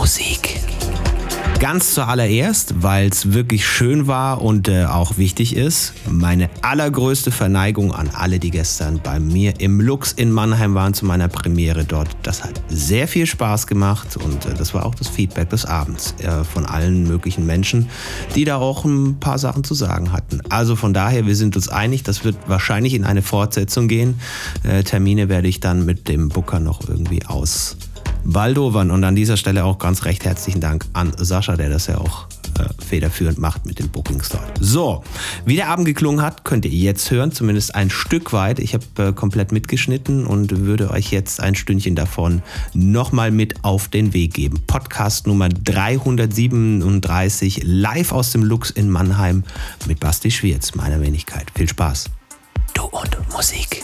Musik. Ganz zuallererst, weil es wirklich schön war und äh, auch wichtig ist, meine allergrößte Verneigung an alle, die gestern bei mir im Lux in Mannheim waren zu meiner Premiere dort. Das hat sehr viel Spaß gemacht und äh, das war auch das Feedback des Abends äh, von allen möglichen Menschen, die da auch ein paar Sachen zu sagen hatten. Also von daher, wir sind uns einig, das wird wahrscheinlich in eine Fortsetzung gehen. Äh, Termine werde ich dann mit dem Booker noch irgendwie aus Waldovern. Und an dieser Stelle auch ganz recht herzlichen Dank an Sascha, der das ja auch äh, federführend macht mit den Bookings dort. So, wie der Abend geklungen hat, könnt ihr jetzt hören, zumindest ein Stück weit. Ich habe äh, komplett mitgeschnitten und würde euch jetzt ein Stündchen davon nochmal mit auf den Weg geben. Podcast Nummer 337, live aus dem Lux in Mannheim mit Basti Schwierz, meiner Wenigkeit. Viel Spaß. Du und Musik.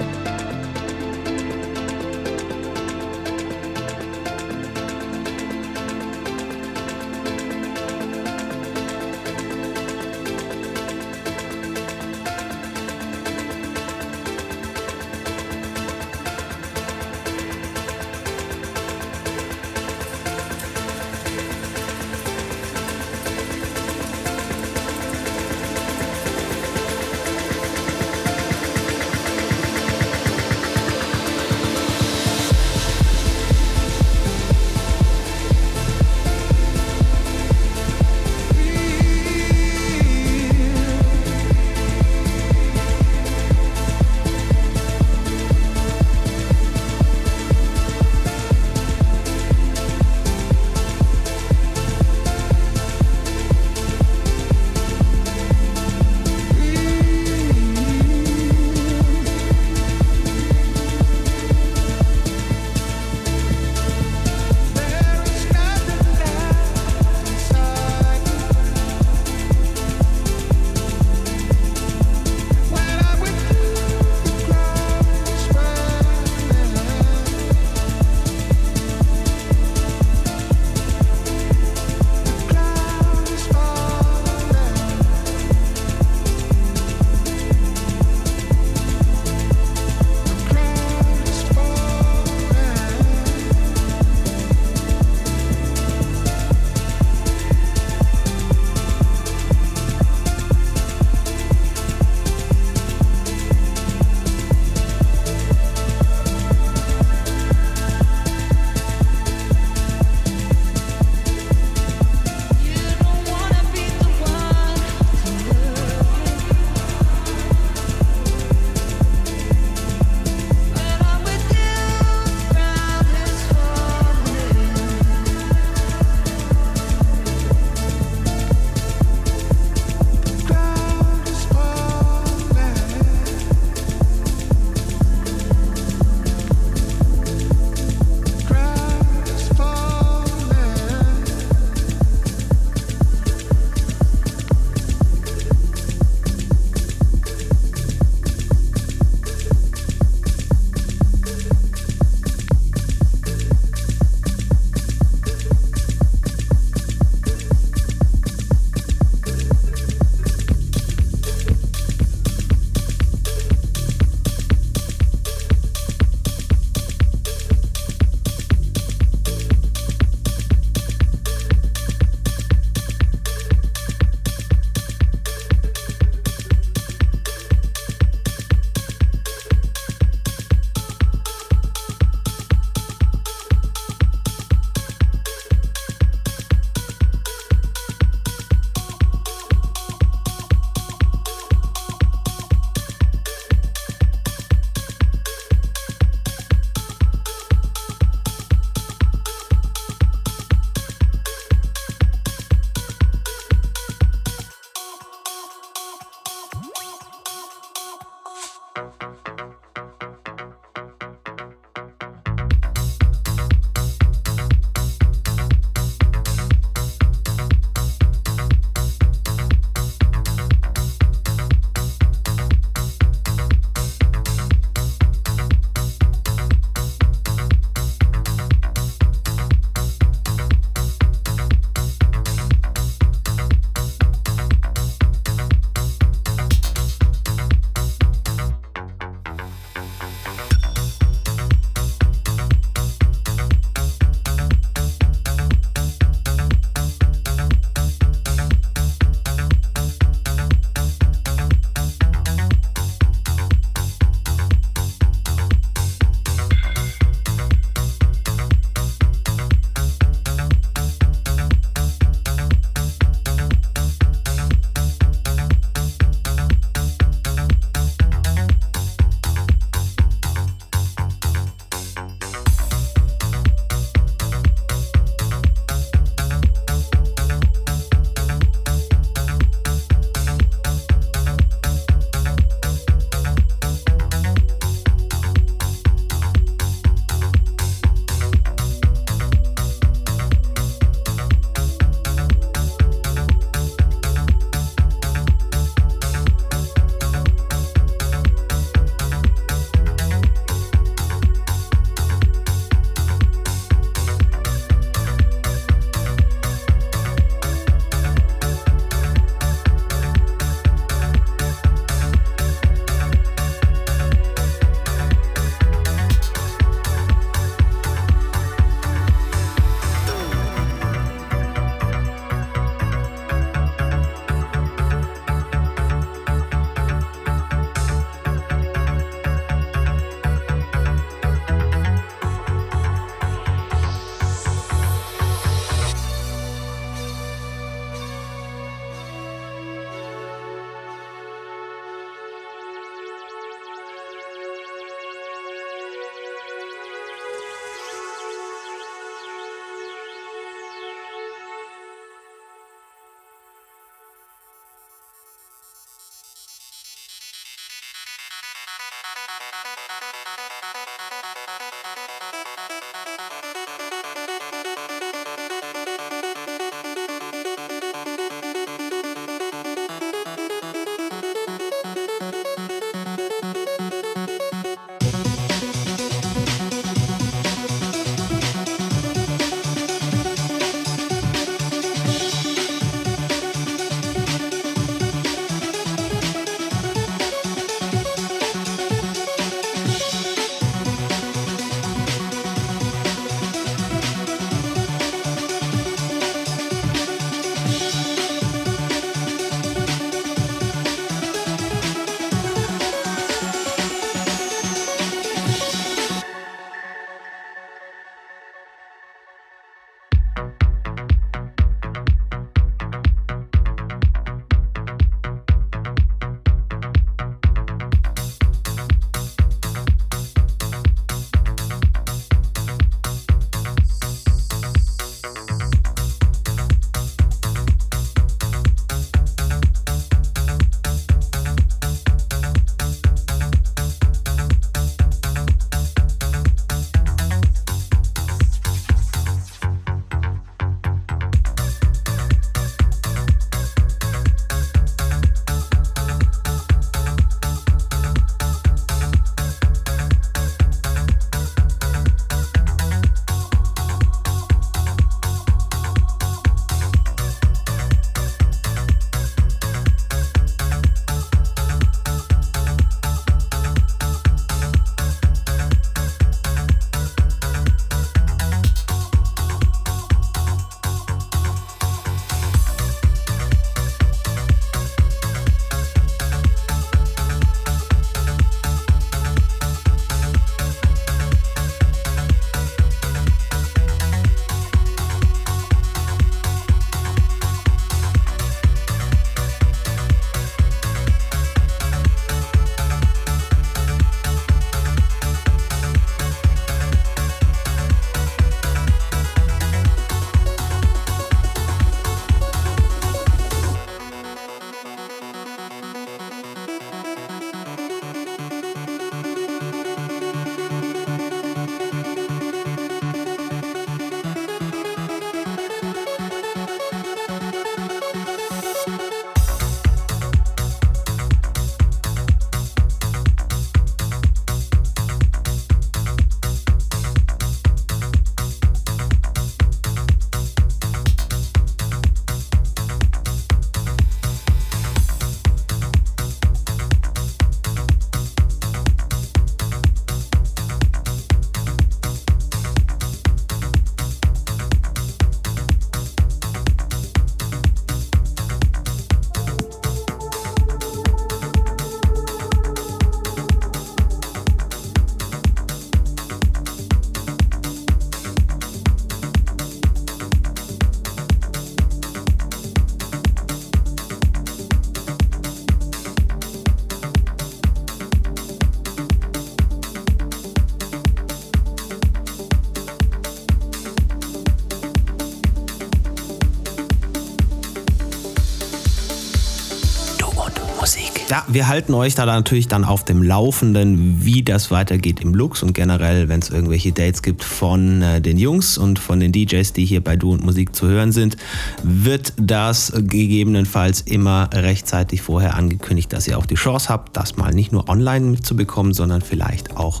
Wir halten euch da natürlich dann auf dem Laufenden, wie das weitergeht im Lux und generell, wenn es irgendwelche Dates gibt von äh, den Jungs und von den DJs, die hier bei Du und Musik zu hören sind, wird das gegebenenfalls immer rechtzeitig vorher angekündigt, dass ihr auch die Chance habt, das mal nicht nur online mitzubekommen, sondern vielleicht auch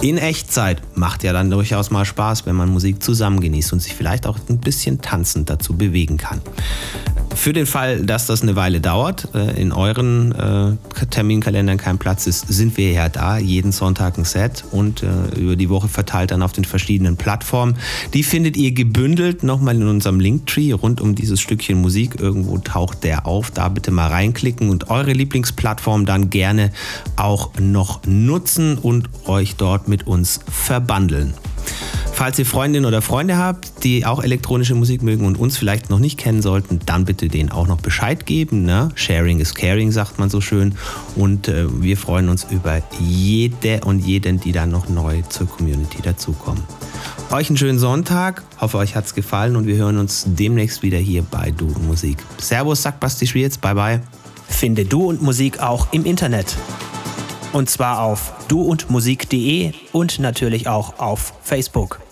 in Echtzeit. Macht ja dann durchaus mal Spaß, wenn man Musik zusammen genießt und sich vielleicht auch ein bisschen tanzend dazu bewegen kann. Für den Fall, dass das eine Weile dauert, äh, in euren äh, Terminkalendern kein Platz ist, sind wir ja da, jeden Sonntag ein Set und äh, über die Woche verteilt dann auf den verschiedenen Plattformen. Die findet ihr gebündelt nochmal in unserem Linktree rund um dieses Stückchen Musik. Irgendwo taucht der auf. Da bitte mal reinklicken und eure Lieblingsplattform dann gerne auch noch nutzen und euch dort mit uns verbandeln. Falls ihr Freundinnen oder Freunde habt, die auch elektronische Musik mögen und uns vielleicht noch nicht kennen sollten, dann bitte denen auch noch Bescheid geben. Ne? Sharing is caring, sagt man so schön. Und äh, wir freuen uns über jede und jeden, die dann noch neu zur Community dazukommen. Euch einen schönen Sonntag. Hoffe, euch hat es gefallen und wir hören uns demnächst wieder hier bei Du und Musik. Servus, sagt Basti Schwierz. Bye bye. Finde Du und Musik auch im Internet Und zwar auf duundmusik.de und natürlich auch auf Facebook.